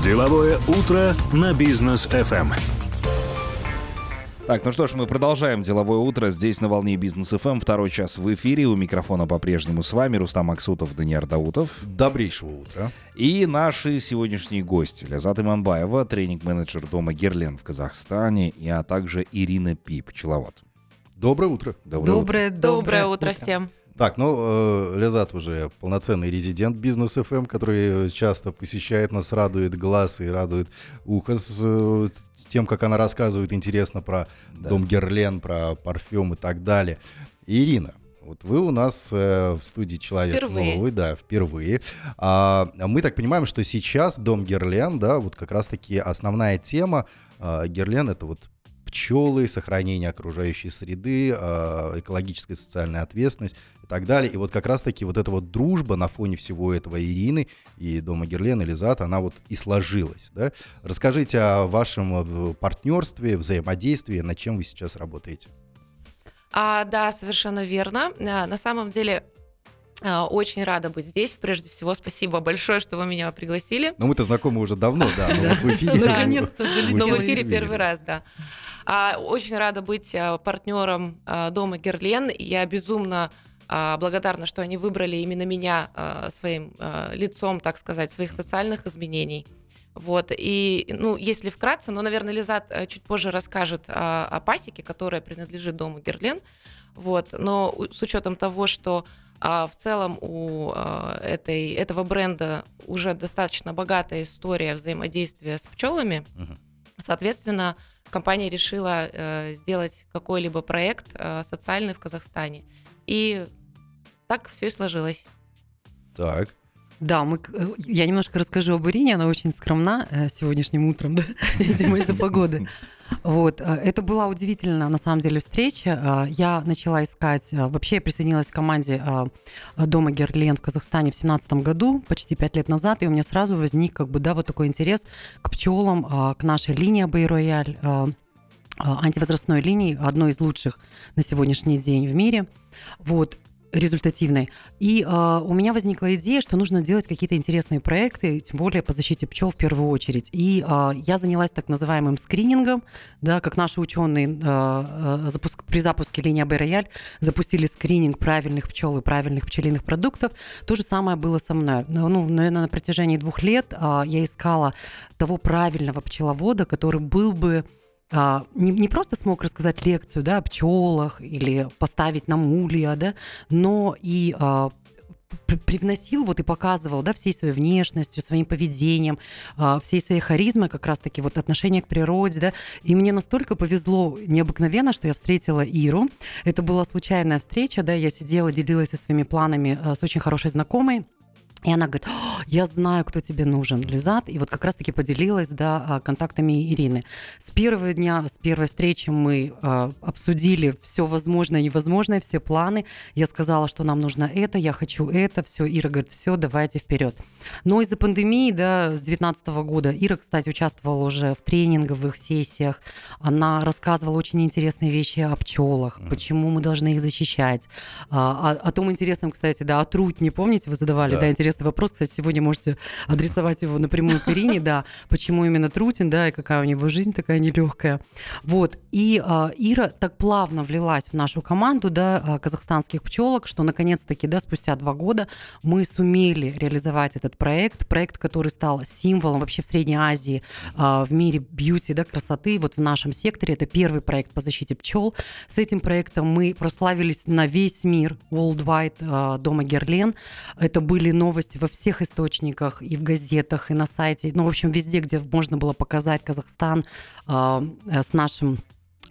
Деловое утро на бизнес FM. Так, ну что ж, мы продолжаем деловое утро здесь на волне бизнес ФМ. Второй час в эфире. У микрофона по-прежнему с вами Рустам Аксутов, Даниил Даутов. Добрейшего утра. И наши сегодняшние гости. Лязат Иманбаева, тренинг-менеджер дома Герлен в Казахстане, а также Ирина Пип, пчеловод. Доброе утро. Доброе, доброе, доброе утро, утро всем. Так, ну, э, Лязат уже полноценный резидент бизнес FM, который часто посещает нас, радует глаз и радует ухо с э, тем, как она рассказывает интересно про да. дом Герлен, про парфюм и так далее. Ирина, вот вы у нас э, в студии человек впервые. новый, да, впервые. А, мы так понимаем, что сейчас дом Герлен, да, вот как раз-таки основная тема э, Герлен это вот пчелы, сохранение окружающей среды, а, экологическая и социальная ответственность и так далее. И вот как раз-таки вот эта вот дружба на фоне всего этого Ирины и Дома Герлен и Лизат, она вот и сложилась. Да? Расскажите о вашем э, партнерстве, взаимодействии, над чем вы сейчас работаете. А, да, совершенно верно. А, на самом деле очень рада быть здесь. Прежде всего, спасибо большое, что вы меня пригласили. Ну, мы-то знакомы уже давно, да, но вот в эфире... Наконец-то Но в эфире первый раз, да. А, очень рада быть а, партнером а, дома Герлен. Я безумно благодарна, что они выбрали именно меня своим лицом, так сказать, своих социальных изменений. Вот, и, ну, если вкратце, но, наверное, Лизат чуть позже расскажет о, о пасеке, которая принадлежит дому Герлен. Вот, но с учетом того, что а в целом у этой, этого бренда уже достаточно богатая история взаимодействия с пчелами. Угу. Соответственно, компания решила э, сделать какой-либо проект э, социальный в Казахстане. И так все и сложилось. Так. Да, мы, э, я немножко расскажу об Ирине, она очень скромна э, сегодняшним утром, да, видимо, из-за погоды. Вот, э, это была удивительная, на самом деле, встреча. Я начала искать, вообще я присоединилась к команде Дома Герлен в Казахстане в 2017 году, почти пять лет назад, и у меня сразу возник, как бы, да, вот такой интерес к пчелам, к нашей линии Бэй-Рояль, антивозрастной линии, одной из лучших на сегодняшний день в мире. Вот результативной. И э, у меня возникла идея, что нужно делать какие-то интересные проекты, тем более по защите пчел в первую очередь. И э, я занялась так называемым скринингом, да, как наши ученые э, запуск, при запуске линии АБ Рояль запустили скрининг правильных пчел и правильных пчелиных продуктов. То же самое было со мной. Ну, наверное, на протяжении двух лет э, я искала того правильного пчеловода, который был бы а, не, не просто смог рассказать лекцию да, о пчелах или поставить нам улья, да, но и а, привносил вот и показывал, да, всей своей внешностью, своим поведением, а, всей своей харизмой, как раз-таки вот отношение к природе, да, и мне настолько повезло необыкновенно, что я встретила Иру, это была случайная встреча, да, я сидела, делилась со своими планами с очень хорошей знакомой, и она говорит, я знаю, кто тебе нужен, Лизат. И вот как раз-таки поделилась да, а, контактами Ирины. С первого дня, с первой встречи мы э, обсудили все возможное и невозможное, все планы. Я сказала, что нам нужно это, я хочу это. Все, Ира говорит, все, давайте вперед. Но из-за пандемии, да, с 2019 года, Ира, кстати, участвовала уже в тренинговых сессиях. Она рассказывала очень интересные вещи о пчелах, mm-hmm. почему мы должны их защищать. А, о, о том интересном, кстати, да, о трутне, помните, вы задавали, да, да интересно интересный вопрос. Кстати, сегодня можете адресовать его напрямую к Ирине, да, почему именно Трутин, да, и какая у него жизнь такая нелегкая. Вот. И э, Ира так плавно влилась в нашу команду, да, а, казахстанских пчелок, что наконец-таки, да, спустя два года мы сумели реализовать этот проект, проект, который стал символом вообще в Средней Азии, э, в мире бьюти, да, красоты, вот в нашем секторе. Это первый проект по защите пчел. С этим проектом мы прославились на весь мир, worldwide, э, дома Герлен. Это были новости новости во всех источниках, и в газетах, и на сайте, ну, в общем, везде, где можно было показать Казахстан а, э, с нашим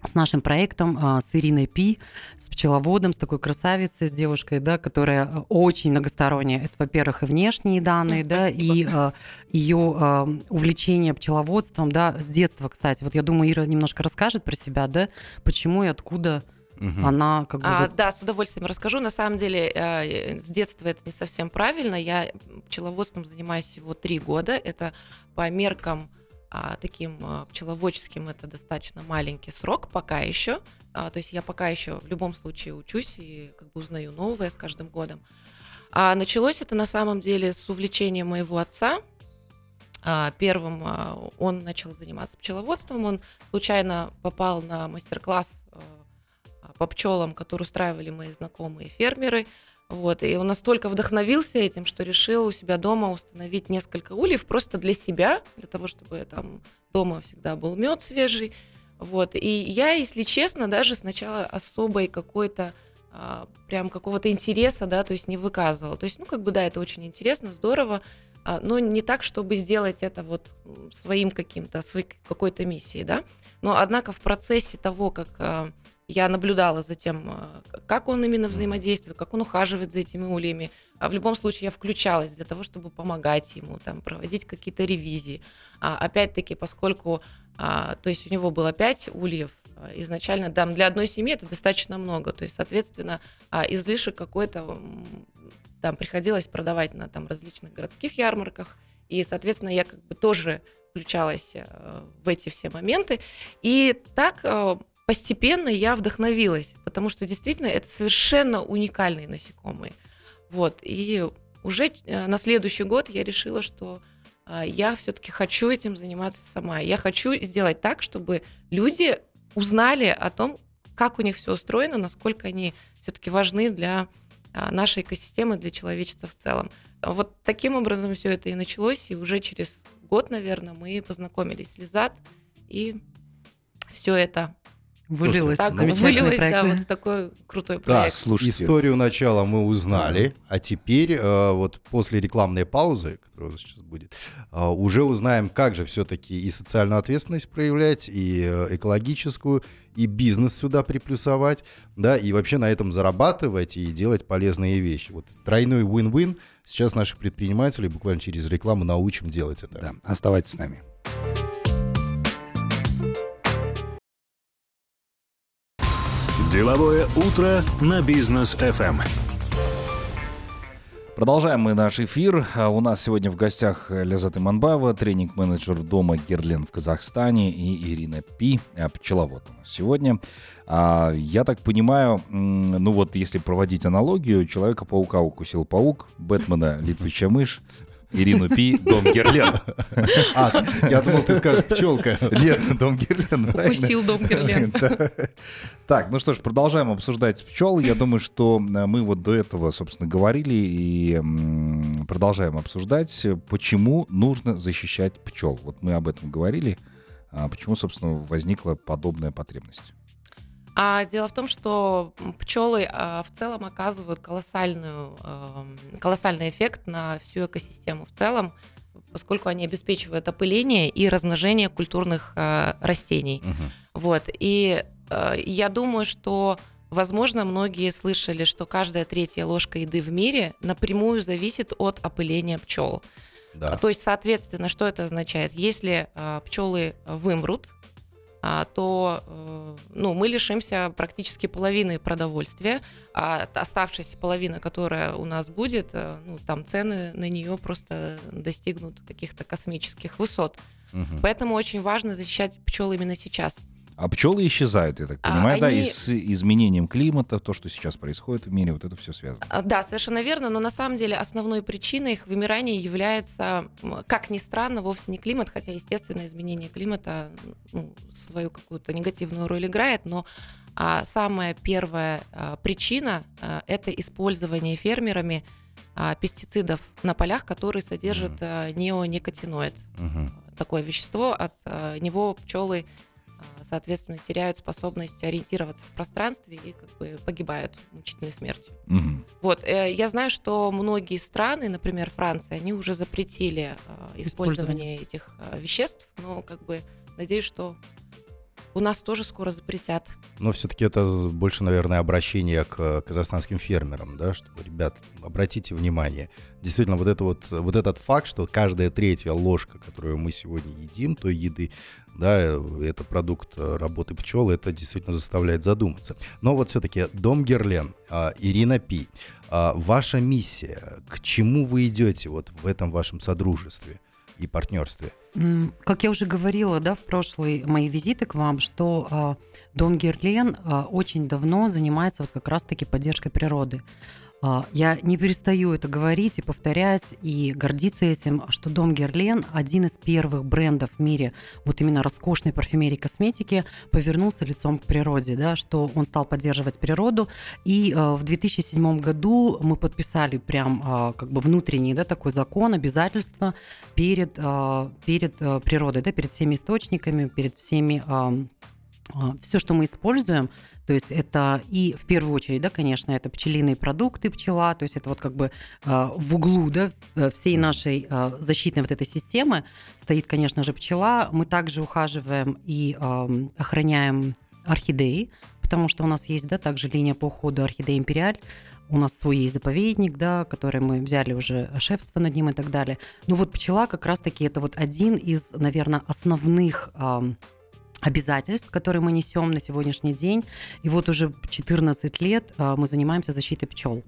с нашим проектом, а, с Ириной Пи, с пчеловодом, с такой красавицей, с девушкой, да, которая э, очень многосторонняя. Это, во-первых, и внешние данные, да, и а, ее а, увлечение пчеловодством, да, с детства, кстати. Вот я думаю, Ира немножко расскажет про себя, да, почему и откуда Угу. Она как бы... А, вот... Да, с удовольствием расскажу. На самом деле, э, с детства это не совсем правильно. Я пчеловодством занимаюсь всего три года. Это по меркам а, таким а, пчеловодческим это достаточно маленький срок пока еще. А, то есть я пока еще в любом случае учусь и как бы узнаю новое с каждым годом. А началось это на самом деле с увлечения моего отца. а, первым а, он начал заниматься пчеловодством, он случайно попал на мастер-класс а, по пчелам, который устраивали мои знакомые фермеры. Вот, и он настолько вдохновился этим, что решил у себя дома установить несколько ульев просто для себя, для того, чтобы там дома всегда был мед свежий. Вот, и я, если честно, даже сначала особой какой-то прям какого-то интереса, да, то есть не выказывала. То есть, ну, как бы, да, это очень интересно, здорово, а, но не так, чтобы сделать это вот своим каким-то, своей какой-то миссией, да. Но, однако, в процессе того, как а, я наблюдала за тем, а, как он именно взаимодействует, как он ухаживает за этими ульями. А в любом случае я включалась для того, чтобы помогать ему, там, проводить какие-то ревизии. А, опять-таки, поскольку а, то есть у него было пять ульев, изначально там для одной семьи это достаточно много, то есть, соответственно, излишек какой-то там приходилось продавать на там различных городских ярмарках, и, соответственно, я как бы тоже включалась э, в эти все моменты, и так э, постепенно я вдохновилась, потому что действительно это совершенно уникальные насекомые, вот, и уже э, на следующий год я решила, что я все-таки хочу этим заниматься сама. Я хочу сделать так, чтобы люди узнали о том, как у них все устроено, насколько они все-таки важны для а, нашей экосистемы для человечества в целом. Вот таким образом все это и началось, и уже через год, наверное, мы познакомились с Лизат, и все это Вылилось, так, вылилось да, вот такой крутой проект. Так, слушайте. Историю начала мы узнали, а теперь э, вот после рекламной паузы, которая у нас сейчас будет, э, уже узнаем, как же все-таки и социальную ответственность проявлять, и э, экологическую, и бизнес сюда приплюсовать, да, и вообще на этом зарабатывать и делать полезные вещи. Вот тройной win-win сейчас наших предпринимателей буквально через рекламу научим делать это. Да, оставайтесь с нами. Деловое утро на бизнес FM. Продолжаем мы наш эфир. А у нас сегодня в гостях Лязат Иманбаева, тренинг-менеджер дома Герлен в Казахстане и Ирина Пи, а, пчеловод сегодня. А, я так понимаю, ну вот если проводить аналогию, Человека-паука укусил паук, Бэтмена летучая мышь, Ирину Пи, Дом Герлен. А, я думал, ты скажешь пчелка. Нет, Дом Герлен. Укусил Дом Герлен. Так, ну что ж, продолжаем обсуждать пчел. Я думаю, что э, мы вот до этого, собственно, говорили и продолжаем обсуждать, почему нужно защищать пчел. Вот мы об этом говорили. А почему, собственно, возникла подобная потребность? А дело в том, что пчелы а, в целом оказывают колоссальную, колоссальный эффект на всю экосистему в целом, поскольку они обеспечивают опыление и размножение культурных а, растений. Угу. Вот. И а, я думаю, что Возможно, многие слышали, что каждая третья ложка еды в мире напрямую зависит от опыления пчел. Да. То есть, соответственно, что это означает? Если пчелы вымрут, а, то э, ну, мы лишимся практически половины продовольствия, а оставшаяся половина, которая у нас будет, э, ну, там цены на нее просто достигнут каких-то космических высот. Угу. Поэтому очень важно защищать пчел именно сейчас. А пчелы исчезают, я так а, понимаю, а, да, они... и с изменением климата, то, что сейчас происходит в мире, вот это все связано. А, да, совершенно верно, но на самом деле основной причиной их вымирания является, как ни странно, вовсе не климат, хотя, естественно, изменение климата ну, свою какую-то негативную роль играет, но а, самая первая а, причина а, это использование фермерами а, пестицидов на полях, которые содержат mm-hmm. а, неоникотиноид. Mm-hmm. Такое вещество, от а, него пчелы соответственно, теряют способность ориентироваться в пространстве и как бы погибают мучительной смертью. Угу. Вот, э, я знаю, что многие страны, например, Франция, они уже запретили э, использование этих э, веществ, но как бы надеюсь, что у нас тоже скоро запретят. Но все-таки это больше, наверное, обращение к казахстанским фермерам, да, что, ребят, обратите внимание, действительно, вот, это вот, вот этот факт, что каждая третья ложка, которую мы сегодня едим, той еды, да, это продукт работы пчел, это действительно заставляет задуматься. Но вот все-таки Дом Герлен, а, Ирина Пи, а, ваша миссия, к чему вы идете вот в этом вашем содружестве? И партнерстве? Как я уже говорила, да, в прошлые мои визиты к вам, что э, Дом Герлен э, очень давно занимается вот как раз-таки поддержкой природы. А, я не перестаю это говорить и повторять, и гордиться этим, что Дом Герлен, один из первых брендов в мире вот именно роскошной парфюмерии и косметики, повернулся лицом к природе, да, что он стал поддерживать природу. И э, в 2007 году мы подписали прям э, как бы внутренний да, такой закон, обязательства перед, э, перед природой, да, перед всеми источниками, перед всеми все, что мы используем, то есть это и в первую очередь, да, конечно, это пчелиные продукты, пчела, то есть это вот как бы э, в углу, да, э, всей нашей э, защитной вот этой системы стоит, конечно же, пчела. Мы также ухаживаем и э, охраняем орхидеи, потому что у нас есть, да, также линия по уходу орхидеи империаль, у нас свой есть заповедник, да, который мы взяли уже шефство над ним и так далее. Но вот пчела как раз-таки это вот один из, наверное, основных э, обязательств, которые мы несем на сегодняшний день. И вот уже 14 лет а, мы занимаемся защитой пчел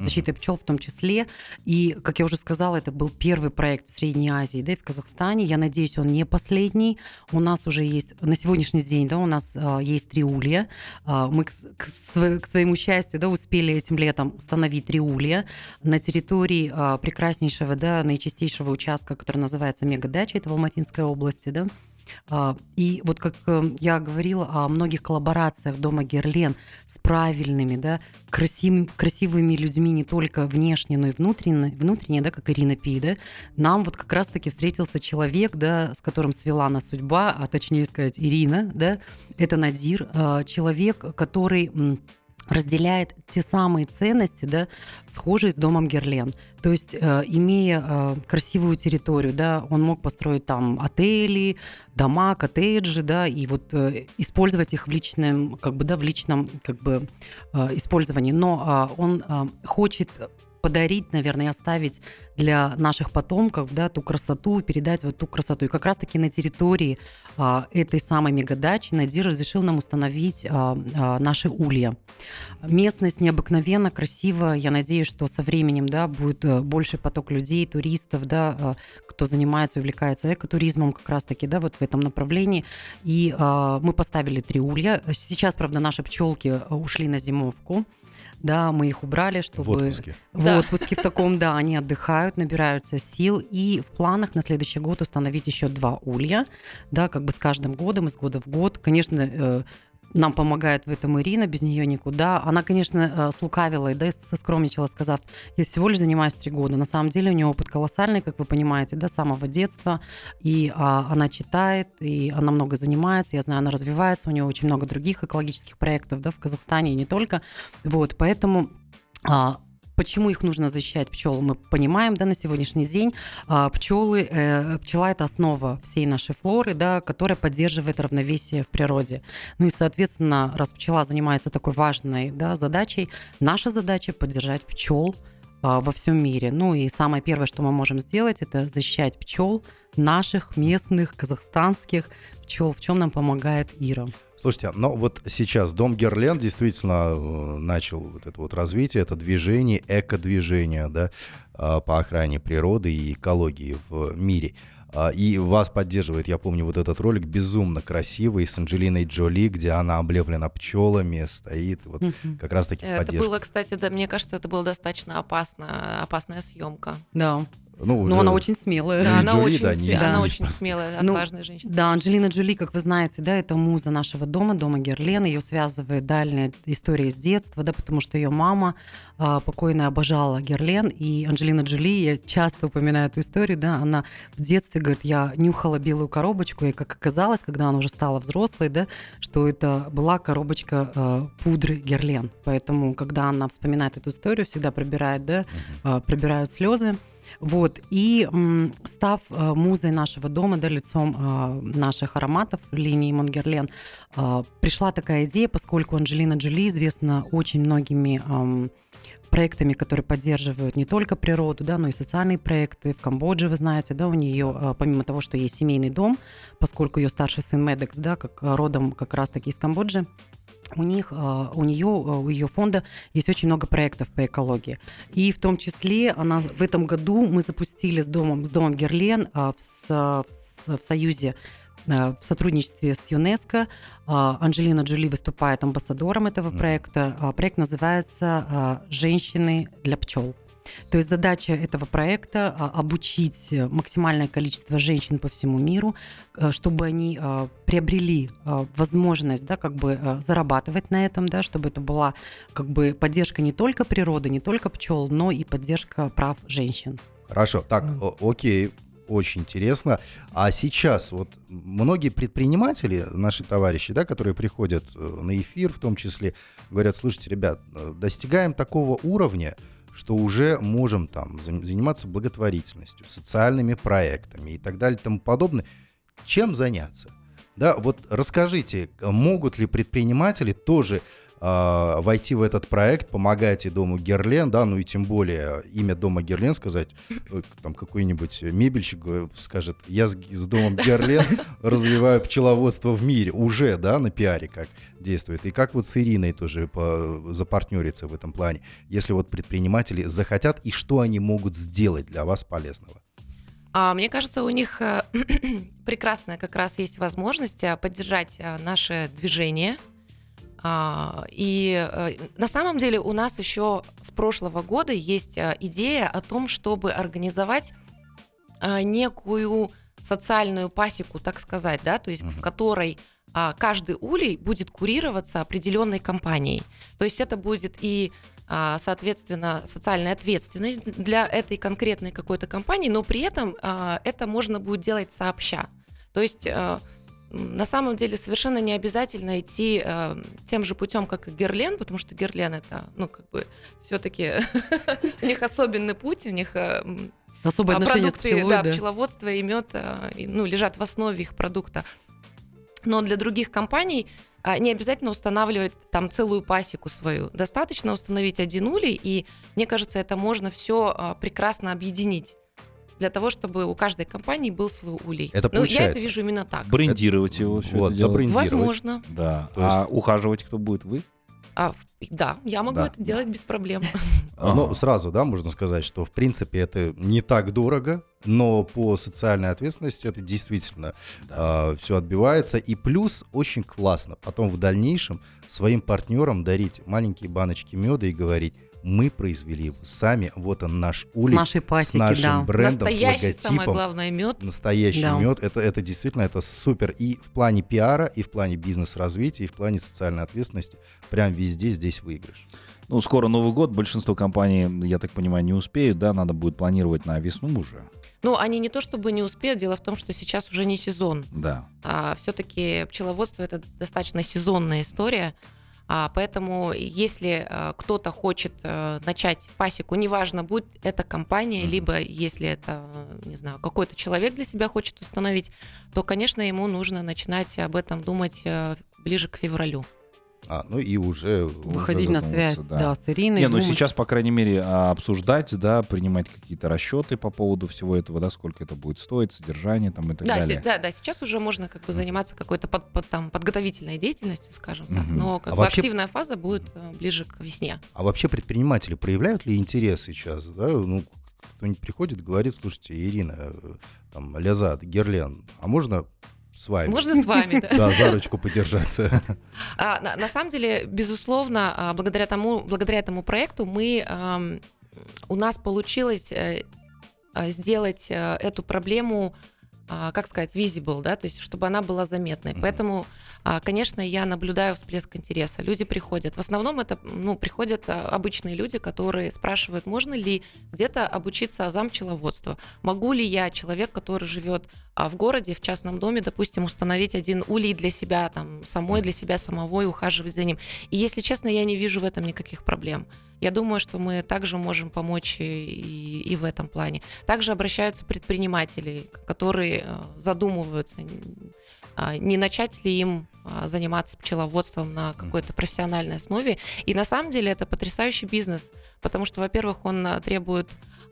защитой пчел в том числе. И, как я уже сказала, это был первый проект в Средней Азии, да, и в Казахстане. Я надеюсь, он не последний. У нас уже есть, на сегодняшний день, да, у нас а, есть три улья. А, мы, к, к, к своему счастью, да, успели этим летом установить три улья на территории а, прекраснейшего, да, наичистейшего участка, который называется Мегадача, это в Алматинской области, да, и вот как э, я говорила о многих коллаборациях Дома Герлен с правильными, да, красивыми, красивыми людьми не только внешне, но и внутренне, внутренне, да, как Ирина Пи, да, нам вот как раз-таки встретился человек, да, с которым свела нас судьба, а точнее сказать Ирина, да, это Надир, а, человек, который разделяет те самые ценности, да, схожие с домом Герлен. То есть, э, имея э, красивую территорию, да, он мог построить там отели, дома, коттеджи, да, и вот э, использовать их в личном, как бы, да, в личном, как бы, э, использовании. Но э, он э, хочет подарить, наверное, оставить для наших потомков, да, ту красоту, передать вот ту красоту. И как раз-таки на территории а, этой самой мегадачи Надир разрешил нам установить а, а, наши улья. Местность необыкновенно красивая. Я надеюсь, что со временем, да, будет э, больше поток людей, туристов, да, а, кто занимается, увлекается экотуризмом как раз-таки, да, вот в этом направлении. И а, мы поставили три улья. Сейчас, правда, наши пчелки ушли на зимовку да, мы их убрали, чтобы... В отпуске. В да. отпуске в таком, да, они отдыхают, набираются сил, и в планах на следующий год установить еще два улья, да, как бы с каждым годом, из года в год. Конечно, э, нам помогает в этом Ирина, без нее никуда. Она, конечно, э, слукавила и да, соскромничала, сказав, я всего лишь занимаюсь три года. На самом деле у нее опыт колоссальный, как вы понимаете, да, с самого детства. И а, она читает, и она много занимается. Я знаю, она развивается, у нее очень много других экологических проектов да, в Казахстане и не только. Вот, поэтому а, Почему их нужно защищать пчел, мы понимаем, да, на сегодняшний день. А, пчелы, э, пчела это основа всей нашей флоры, да, которая поддерживает равновесие в природе. Ну и, соответственно, раз пчела занимается такой важной да, задачей, наша задача поддержать пчел а, во всем мире. Ну и самое первое, что мы можем сделать, это защищать пчел наших местных казахстанских пчел, в чем нам помогает Ира. Слушайте, но вот сейчас Дом Герлен действительно э, начал вот это вот развитие, это движение, эко-движение, да, а, по охране природы и экологии в мире. А, и вас поддерживает, я помню, вот этот ролик безумно красивый с Анджелиной Джоли, где она облеплена пчелами, стоит, вот mm-hmm. как раз таки Это поддержка. было, кстати, да, мне кажется, это была достаточно опасно, опасная съемка. Да. Ну, Но да. она очень смелая. Да, она, Джоли, очень, да, сме... она очень смелая, ну, отважная ну, женщина. Да, Анджелина Джоли, как вы знаете, да, это муза нашего дома, дома Герлен. Ее связывает дальняя история с детства, да, потому что ее мама а, покойная обожала Герлен. И Анджелина Джоли, я часто упоминаю эту историю, да, она в детстве, говорит, я нюхала белую коробочку, и как оказалось, когда она уже стала взрослой, да, что это была коробочка а, пудры Герлен. Поэтому, когда она вспоминает эту историю, всегда пробирает, да, а, пробирают слезы. Вот. И став э, музой нашего дома, да, лицом э, наших ароматов линии Монгерлен, э, пришла такая идея, поскольку Анджелина Джоли известна очень многими проектами, которые поддерживают не только природу, да, но и социальные проекты. В Камбодже, вы знаете, да, у нее, помимо того, что есть семейный дом, поскольку ее старший сын Медекс, да, как родом как раз-таки из Камбоджи, у них, а, у нее, а, у ее фонда есть очень много проектов по экологии. И в том числе она в этом году мы запустили с домом, с домом Герлен а, в, в, в союзе в сотрудничестве с ЮНЕСКО. Анджелина Джоли выступает амбассадором этого проекта. Проект называется «Женщины для пчел». То есть задача этого проекта а, обучить максимальное количество женщин по всему миру, э, чтобы они а, приобрели а, возможность, да, как бы зарабатывать на этом, да, чтобы это была как бы поддержка не только природы, не только пчел, но и поддержка прав женщин. Хорошо, так, окей, очень интересно. А сейчас вот многие предприниматели, наши товарищи, да, которые приходят э, на эфир в том числе, говорят, слушайте, ребят, э, достигаем такого уровня, что уже можем там заниматься благотворительностью, социальными проектами и так далее и тому подобное. Чем заняться? Да, вот расскажите, могут ли предприниматели тоже э, войти в этот проект, помогать и Дому Герлен, да, ну и тем более имя Дома Герлен сказать, э, там какой-нибудь мебельщик скажет, я с, с Домом Герлен развиваю пчеловодство в мире, уже, да, на пиаре как действует. И как вот с Ириной тоже по, запартнериться в этом плане, если вот предприниматели захотят, и что они могут сделать для вас полезного? А, мне кажется, у них э, прекрасная как раз есть возможность э, поддержать наше движение – и э, на самом деле у нас еще с прошлого года есть э, идея о том, чтобы организовать э, некую социальную пасеку, так сказать, да, то есть uh-huh. в которой а, каждый улей будет курироваться определенной компанией. То есть это будет и а, соответственно, социальная ответственность для этой конкретной какой-то компании, но при этом это можно будет делать сообща. То есть на самом деле совершенно не обязательно идти э, тем же путем, как и Герлен, потому что Герлен это, ну, как бы, все-таки у них особенный путь, у них э, Особое а, продукты, пчелой, да, да, пчеловодство и мед, э, ну, лежат в основе их продукта. Но для других компаний э, не обязательно устанавливать там целую пасеку свою. Достаточно установить один улей, и мне кажется, это можно все прекрасно объединить для того, чтобы у каждой компании был свой улей. Это ну, я это вижу именно так. Брендировать это... его. Все вот, это забрендировать. Возможно. Да. есть... А ухаживать кто будет? Вы? А, да, я могу да. это делать без проблем. Ага. Ну, сразу, да, можно сказать, что в принципе это не так дорого, но по социальной ответственности это действительно да. э, все отбивается. И плюс очень классно потом в дальнейшем своим партнерам дарить маленькие баночки меда и говорить, мы произвели его сами. Вот он наш улей. С нашей пасеки, с нашим да. брендом, Настоящий, с логотипом. самое главное, мед. Настоящий да. мед. Это, это действительно это супер. И в плане пиара, и в плане бизнес-развития, и в плане социальной ответственности. Прям везде здесь выигрыш. Ну, скоро Новый год, большинство компаний, я так понимаю, не успеют, да, надо будет планировать на весну уже. Ну, они не то чтобы не успеют, дело в том, что сейчас уже не сезон. Да. А, все-таки пчеловодство это достаточно сезонная история. А, поэтому, если а, кто-то хочет а, начать пасеку, неважно, будет это компания, mm-hmm. либо если это, не знаю, какой-то человек для себя хочет установить, то, конечно, ему нужно начинать об этом думать а, ближе к февралю. А, ну и уже... Выходить на связь, да. да, с Ириной. Не, ну сейчас, по крайней мере, а, обсуждать, да, принимать какие-то расчеты по поводу всего этого, да, сколько это будет стоить, содержание там и так да, далее. Да, да, сейчас уже можно как бы заниматься какой-то под, под, там, подготовительной деятельностью, скажем так, угу. но как а бы вообще... активная фаза будет э, ближе к весне. А вообще предприниматели проявляют ли интерес сейчас, да, ну, кто-нибудь приходит, говорит, слушайте, Ирина, э, там, Лязат, Герлен, а можно с вами. Можно с вами, да. Да, за ручку подержаться. А, на, на самом деле, безусловно, а, благодаря тому, благодаря этому проекту мы у нас получилось э, а, сделать э, эту проблему как сказать, visible, да, то есть чтобы она была заметной. Mm-hmm. Поэтому, а, конечно, я наблюдаю всплеск интереса. Люди приходят. В основном это, ну, приходят а, обычные люди, которые спрашивают, можно ли где-то обучиться азам пчеловодства. Могу ли я, человек, который живет в городе, в частном доме, допустим, установить один улей для себя, там, самой для себя самого и ухаживать за ним. И, если честно, я не вижу в этом никаких проблем. Я думаю, что мы также можем помочь и, и в этом плане. Также обращаются предприниматели, которые э, задумываются, а, не начать ли им а, заниматься пчеловодством на какой-то профессиональной основе. И на самом деле это потрясающий бизнес, потому что, во-первых, он э, требует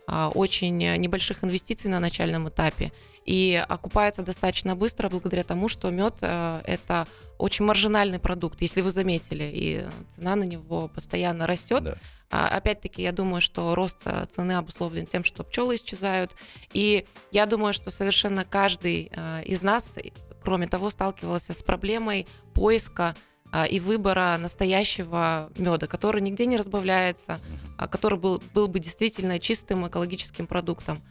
а, очень небольших инвестиций на начальном этапе и окупается достаточно быстро благодаря тому, что мед э, это очень маржинальный продукт, если вы заметили, и цена на него постоянно растет. Да. А, опять-таки, я думаю, что рост э, цены обусловлен тем, что пчелы исчезают. И я думаю, что совершенно каждый э, из нас кроме того, сталкивался с проблемой поиска а, и выбора настоящего меда, который нигде не разбавляется, а, который был, был бы действительно чистым экологическим продуктом.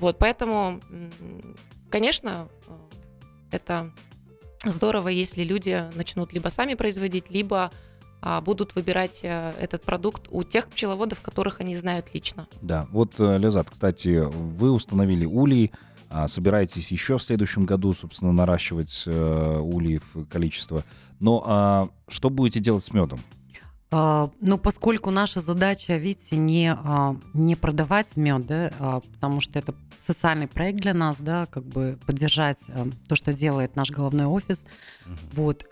Вот, поэтому, конечно, э, это здорово, если люди начнут либо сами производить, либо а, будут выбирать э, этот продукт у тех пчеловодов, которых они знают лично. Да, вот, э, Лизат, кстати, вы установили улей, а, собираетесь еще в следующем году, собственно, наращивать э, ульев количество. Но а, что будете делать с медом? А, ну, поскольку наша задача, видите, не, а, не продавать мед, да, а, потому что это социальный проект для нас, да, как бы поддержать а, то, что делает наш головной офис. Uh-huh. Вот,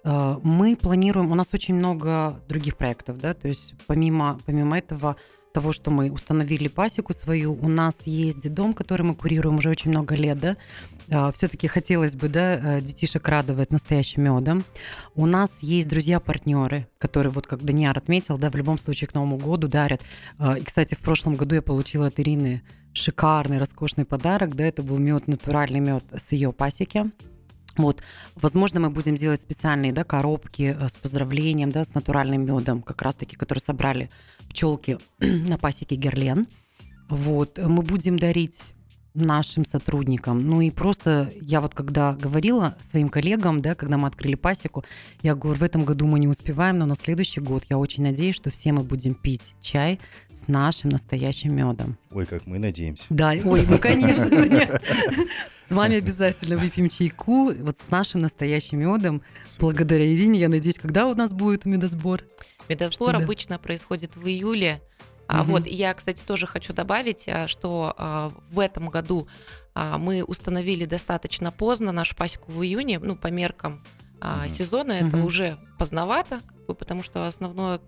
мы планируем, у нас очень много других проектов, да, то есть помимо, помимо этого того, что мы установили пасеку свою. У нас есть дом, который мы курируем уже очень много лет, да. А, Все-таки хотелось бы, да, э, детишек радовать настоящим медом. У нас есть друзья-партнеры, которые, вот как Даниар отметил, да, в любом случае к Новому году дарят. А, и, кстати, в прошлом году я получила от Ирины шикарный, роскошный подарок, да, это был мед, натуральный мед с ее пасеки. Вот, возможно, мы будем делать специальные да, коробки э, с поздравлением, да, с натуральным медом, как раз-таки, которые собрали пчелки на пасеке Герлен. Вот, мы будем дарить нашим сотрудникам. Ну и просто я вот когда говорила своим коллегам, да, когда мы открыли пасеку, я говорю, в этом году мы не успеваем, но на следующий год я очень надеюсь, что все мы будем пить чай с нашим настоящим медом. Ой, как мы надеемся. Да, ой, ну конечно. С вами обязательно выпьем чайку вот с нашим настоящим медом. Благодаря Ирине, я надеюсь, когда у нас будет медосбор? Медосбор обычно происходит в июле а, угу. Вот, я, кстати, тоже хочу добавить, а, что а, в этом году а, мы установили достаточно поздно нашу пасеку в июне, ну, по меркам а, угу. сезона, это угу. уже поздновато, потому что основное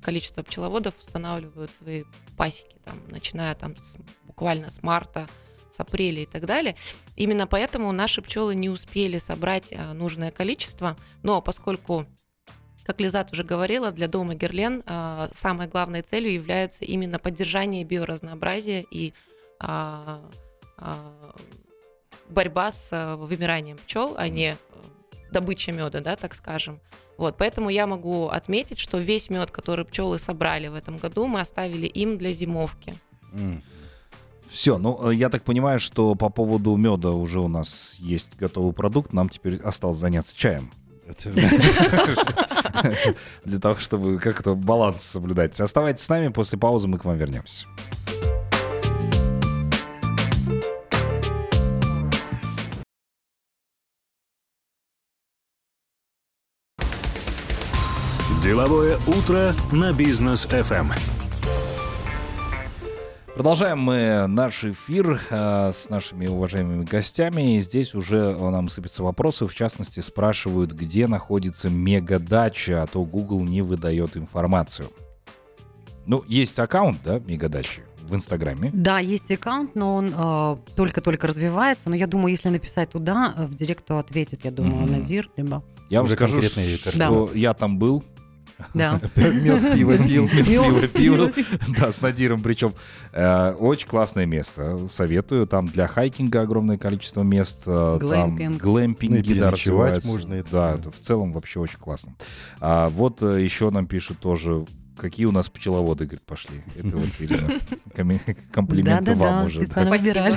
количество пчеловодов устанавливают свои пасеки, там, начиная там с, буквально с марта, с апреля и так далее. Именно поэтому наши пчелы не успели собрать нужное количество, но поскольку как Лизат уже говорила, для дома Герлен а, самой главной целью является именно поддержание биоразнообразия и а, а, борьба с вымиранием пчел, а не добыча меда, да, так скажем. Вот, поэтому я могу отметить, что весь мед, который пчелы собрали в этом году, мы оставили им для зимовки. Mm. Все, ну я так понимаю, что по поводу меда уже у нас есть готовый продукт, нам теперь осталось заняться чаем. Для того, чтобы как-то баланс соблюдать. Оставайтесь с нами, после паузы мы к вам вернемся. Деловое утро на бизнес FM. Продолжаем мы наш эфир э, с нашими уважаемыми гостями. И здесь уже нам сыпятся вопросы. В частности, спрашивают, где находится мегадача, а то Google не выдает информацию. Ну, есть аккаунт, да, мегадачи в Инстаграме? Да, есть аккаунт, но он э, только-только развивается. Но я думаю, если написать туда, в директ, то ответит, я думаю, mm-hmm. Надир, либо... Я вам скажу, что, что я там был, да. Мед, пиво пил. Пиво пил. Да, с Надиром причем. Э, очень классное место. Советую. Там для хайкинга огромное количество мест. Э, Глэмпинг. Глэмпинги, да, можно. Да, в целом вообще очень классно. А вот э, еще нам пишут тоже какие у нас пчеловоды, говорит, пошли. Это вот Ирина. Комплименты вам уже. Специально выбирали.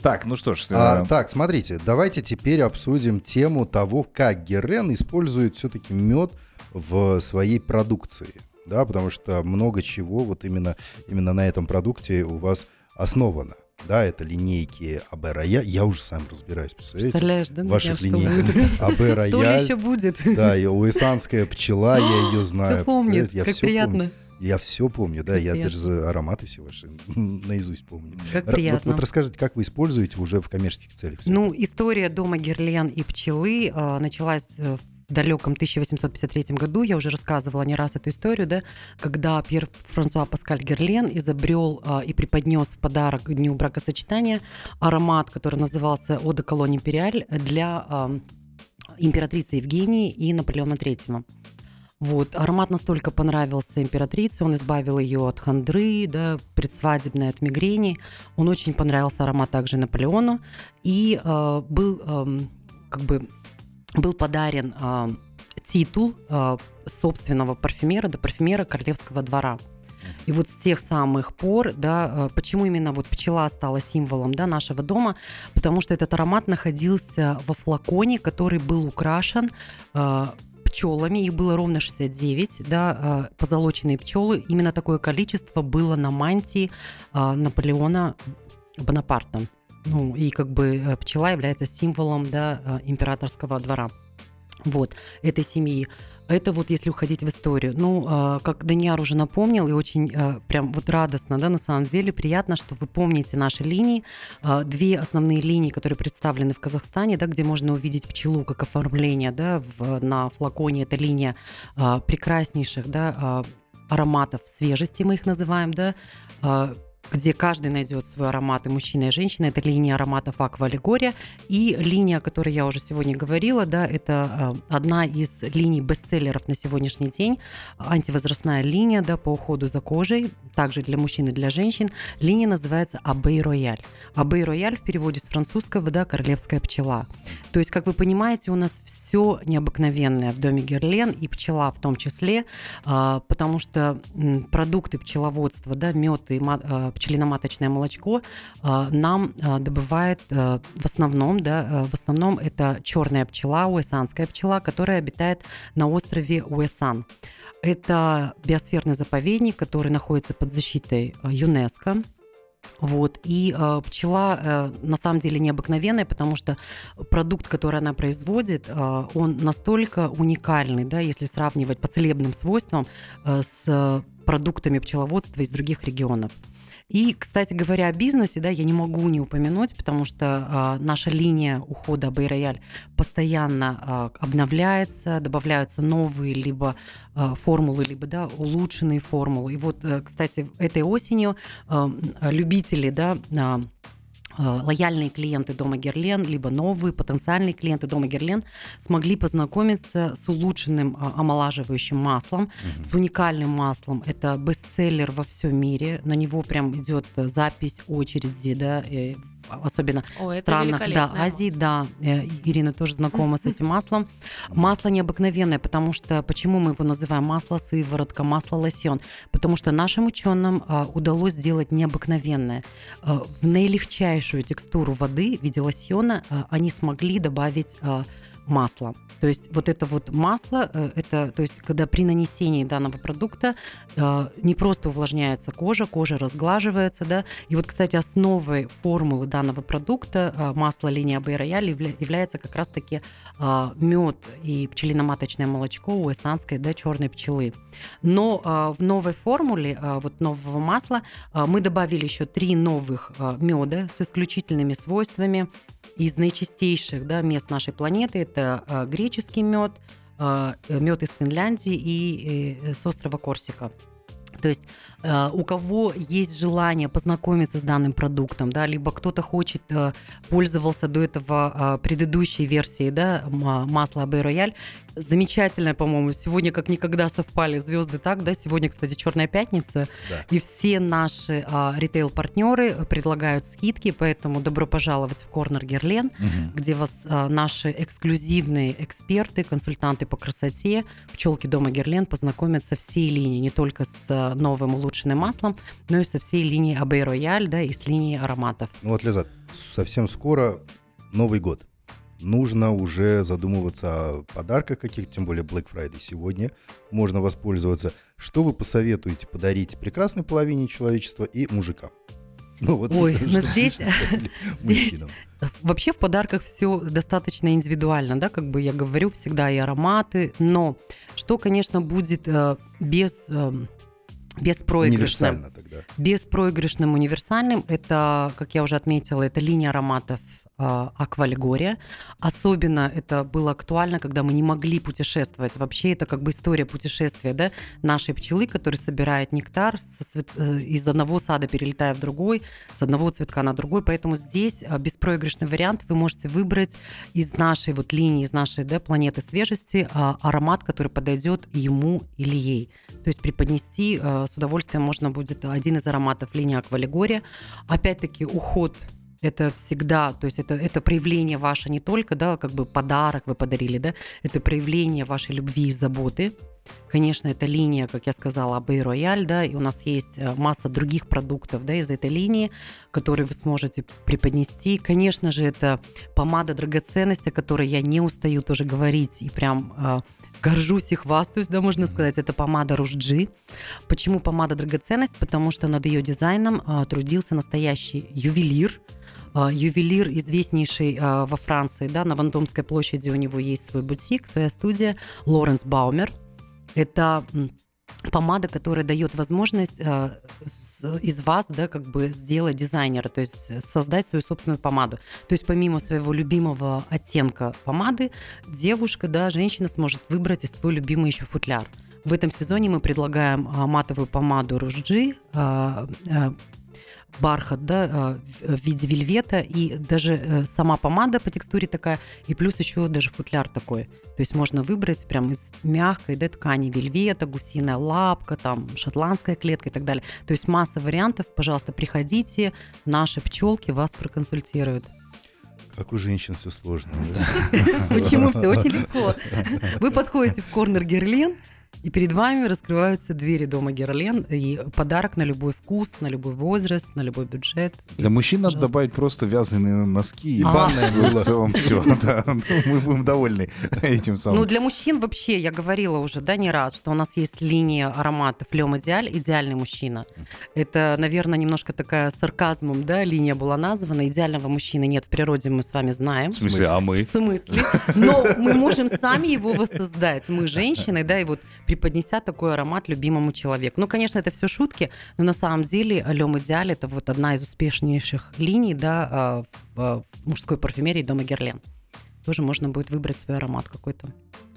Так, ну что ж. А, так, смотрите, давайте теперь обсудим тему того, как Герен использует все-таки мед в своей продукции, да, потому что много чего вот именно, именно на этом продукте у вас основано. Да, это линейки АБ Рояль. Я уже сам разбираюсь, представляете? Представляешь, да? Ваших линейок АБ Рояль. То ли еще будет. Да, и уэсанская пчела, я ее знаю. Все помнит, как приятно. Я все помню, да, как я приятно. даже ароматы все ваши наизусть помню. Как приятно. Вот, вот расскажите, как вы используете уже в коммерческих целях? Ну, это? история дома Герлен и пчелы э, началась в далеком 1853 году, я уже рассказывала не раз эту историю, да, когда Пьер Франсуа Паскаль Герлен изобрел а, и преподнес в подарок к дню бракосочетания аромат, который назывался «Ода де империаль» для а, императрицы Евгении и Наполеона III. Вот. Аромат настолько понравился императрице, он избавил ее от хандры, да, предсвадебной, от мигрени. Он очень понравился аромат также Наполеону. И э, был э, как бы был подарен э, титул э, собственного парфюмера, до парфюмера королевского двора. И вот с тех самых пор, да, э, почему именно вот пчела стала символом да, нашего дома, потому что этот аромат находился во флаконе, который был украшен э, пчелами, их было ровно 69, да, позолоченные пчелы, именно такое количество было на мантии Наполеона Бонапарта. Ну, и как бы э, пчела является символом да, э, императорского двора вот, этой семьи. Это вот если уходить в историю. Ну, э, как Даниар уже напомнил, и очень прям вот радостно, да, на самом деле, приятно, что вы помните наши линии. Две основные линии, которые представлены в Казахстане, да, где можно увидеть пчелу как оформление, да, в, на флаконе. Это линия прекраснейших, да, ароматов свежести, мы их называем, да, где каждый найдет свой аромат, и мужчина, и женщина. Это линия ароматов Аква Аллегория. И линия, о которой я уже сегодня говорила, да, это э, одна из линий бестселлеров на сегодняшний день. Антивозрастная линия да, по уходу за кожей, также для мужчин и для женщин. Линия называется Абей Рояль. Абей Рояль в переводе с французского, да, королевская пчела. То есть, как вы понимаете, у нас все необыкновенное в доме Герлен, и пчела в том числе, э, потому что продукты пчеловодства, да, мед и э, пчелиноматочное молочко а, нам а, добывает а, в основном, да, в основном это черная пчела, уэсанская пчела, которая обитает на острове Уэсан. Это биосферный заповедник, который находится под защитой ЮНЕСКО. Вот. И э, пчела э, на самом деле необыкновенная, потому что продукт, который она производит, э, он настолько уникальный, да, если сравнивать по целебным свойствам э, с продуктами пчеловодства из других регионов. И, кстати говоря, о бизнесе, да, я не могу не упомянуть, потому что а, наша линия ухода Бэй-Рояль постоянно а, обновляется, добавляются новые либо а, формулы, либо да, улучшенные формулы. И вот, а, кстати, этой осенью а, любители, да, Э, лояльные клиенты Дома Герлен, либо новые потенциальные клиенты Дома Герлен смогли познакомиться с улучшенным а, омолаживающим маслом, угу. с уникальным маслом. Это бестселлер во всем мире. На него прям идет запись очереди, да, особенно О, странах да, Азии, да, э, Ирина тоже знакома с этим маслом. Масло необыкновенное, потому что, почему мы его называем масло сыворотка, масло лосьон? Потому что нашим ученым а, удалось сделать необыкновенное. А, в наилегчайшую текстуру воды в виде лосьона а, они смогли добавить масло. То есть вот это вот масло, э, это, то есть когда при нанесении данного продукта э, не просто увлажняется кожа, кожа разглаживается, да, и вот, кстати, основой формулы данного продукта э, масла линия Бэй Рояль является как раз-таки мед и пчелиноматочное молочко у эссанской, да, черной пчелы. Но в новой формуле вот нового масла мы добавили еще три новых меда с исключительными свойствами, из наичистейших да, мест нашей планеты. Это э, греческий мед, э, мед из Финляндии и э, с острова Корсика. То есть у кого есть желание познакомиться с данным продуктом, да, либо кто-то хочет, э, пользовался до этого э, предыдущей версией, да, масла Абей Рояль, замечательная, по-моему, сегодня как никогда совпали звезды так, да, сегодня, кстати, Черная пятница, да. и все наши э, ритейл-партнеры предлагают скидки, поэтому добро пожаловать в Корнер Герлен, угу. где вас э, наши эксклюзивные эксперты, консультанты по красоте, пчелки дома Герлен познакомят со всей линией, не только с новым улучшенным маслом, но и со всей линии Абей Рояль, да, и с линии ароматов. Ну вот, Лиза, совсем скоро Новый год. Нужно уже задумываться о подарках каких, тем более Black Friday сегодня можно воспользоваться. Что вы посоветуете подарить прекрасной половине человечества и мужикам? Ну, вот Ой, но здесь, здесь вообще в подарках все достаточно индивидуально, да, как бы я говорю всегда и ароматы, но что, конечно, будет э, без э, беспроигрышным. Беспроигрышным универсальным. Это, как я уже отметила, это линия ароматов Аквалегория. Особенно это было актуально, когда мы не могли путешествовать. Вообще это как бы история путешествия да, нашей пчелы, которая собирает нектар со, э, из одного сада перелетая в другой, с одного цветка на другой. Поэтому здесь беспроигрышный вариант. Вы можете выбрать из нашей вот линии, из нашей да, планеты свежести аромат, который подойдет ему или ей. То есть преподнести с удовольствием можно будет один из ароматов линии Аквалегория. Опять-таки уход это всегда, то есть это, это проявление ваше не только, да, как бы подарок вы подарили, да, это проявление вашей любви и заботы. Конечно, это линия, как я сказала, Абей Рояль, да, и у нас есть э, масса других продуктов, да, из этой линии, которые вы сможете преподнести. Конечно же, это помада драгоценности, о которой я не устаю тоже говорить, и прям э, горжусь и хвастаюсь, да, можно сказать, это помада Ружджи. Почему помада драгоценность? Потому что над ее дизайном а, трудился настоящий ювелир, ювелир, известнейший а, во Франции, да, на Вандомской площади у него есть свой бутик, своя студия, Лоренс Баумер. Это помада, которая дает возможность с, из вас, да, как бы сделать дизайнера, то есть создать свою собственную помаду. То есть помимо своего любимого оттенка помады, девушка, да, женщина сможет выбрать свой любимый еще футляр. В этом сезоне мы предлагаем а, матовую помаду Ружджи, а, а, бархат, да, а, в виде вельвета, и даже э, сама помада по текстуре такая, и плюс еще даже футляр такой. То есть можно выбрать прям из мягкой да, ткани вельвета, гусиная лапка, там, шотландская клетка и так далее. То есть масса вариантов. Пожалуйста, приходите, наши пчелки вас проконсультируют. Как у женщин все сложно. Почему все очень легко? Вы подходите в корнер Герлен, и перед вами раскрываются двери дома Герлен и подарок на любой вкус, на любой возраст, на любой бюджет. Для мужчин надо добавить просто вязаные носки и банное было. В целом все. Ну, мы будем довольны этим самым. Ну, для мужчин вообще, я говорила уже, да, не раз, что у нас есть линия ароматов Лем Идеаль, идеальный мужчина. Это, наверное, немножко такая сарказмом, да, линия была названа. Идеального мужчины нет в природе, мы с вами знаем. В смысле, а мы? В смысле? Но мы можем сами его воссоздать. Мы женщины, да, и вот преподнеся такой аромат любимому человеку. Ну, конечно, это все шутки, но на самом деле Лем Идеаль это вот одна из успешнейших линий да, а, в мужской парфюмерии дома Герлен. Тоже можно будет выбрать свой аромат какой-то.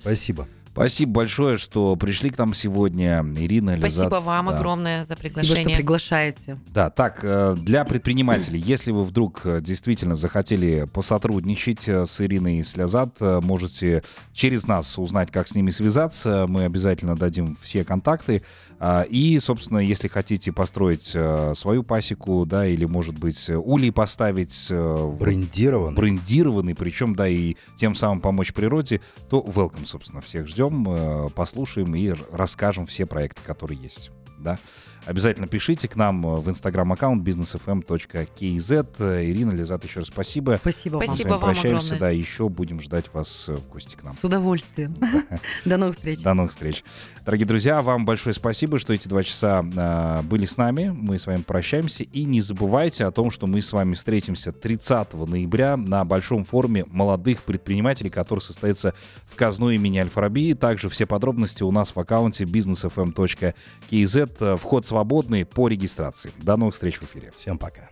Спасибо. Спасибо большое, что пришли к нам сегодня, Ирина Лизат. Спасибо вам да. огромное за приглашение. Спасибо, что приглашаете. Да, так, э, для предпринимателей, если вы вдруг э, действительно захотели посотрудничать э, с Ириной Слязат, можете через нас узнать, как с ними связаться. Мы обязательно дадим все контакты. А, и, собственно, если хотите построить свою пасеку, да, или, может быть, улей поставить... Брендированный. Брендированный, причем, да, и тем самым помочь природе, то welcome, собственно, всех ждем придем, э, послушаем и расскажем все проекты, которые есть. Да? Обязательно пишите к нам в инстаграм-аккаунт businessfm.kz. Ирина, Лизат, еще раз спасибо. Спасибо вам. Спасибо вам прощаемся, огромное. да, еще будем ждать вас в гости к нам. С удовольствием. До новых встреч. До новых встреч. Дорогие друзья, вам большое спасибо, что эти два часа э, были с нами. Мы с вами прощаемся. И не забывайте о том, что мы с вами встретимся 30 ноября на большом форуме молодых предпринимателей, который состоится в казну имени Альфараби. Также все подробности у нас в аккаунте businessfm.kz. Вход с свободный по регистрации. До новых встреч в эфире. Всем пока.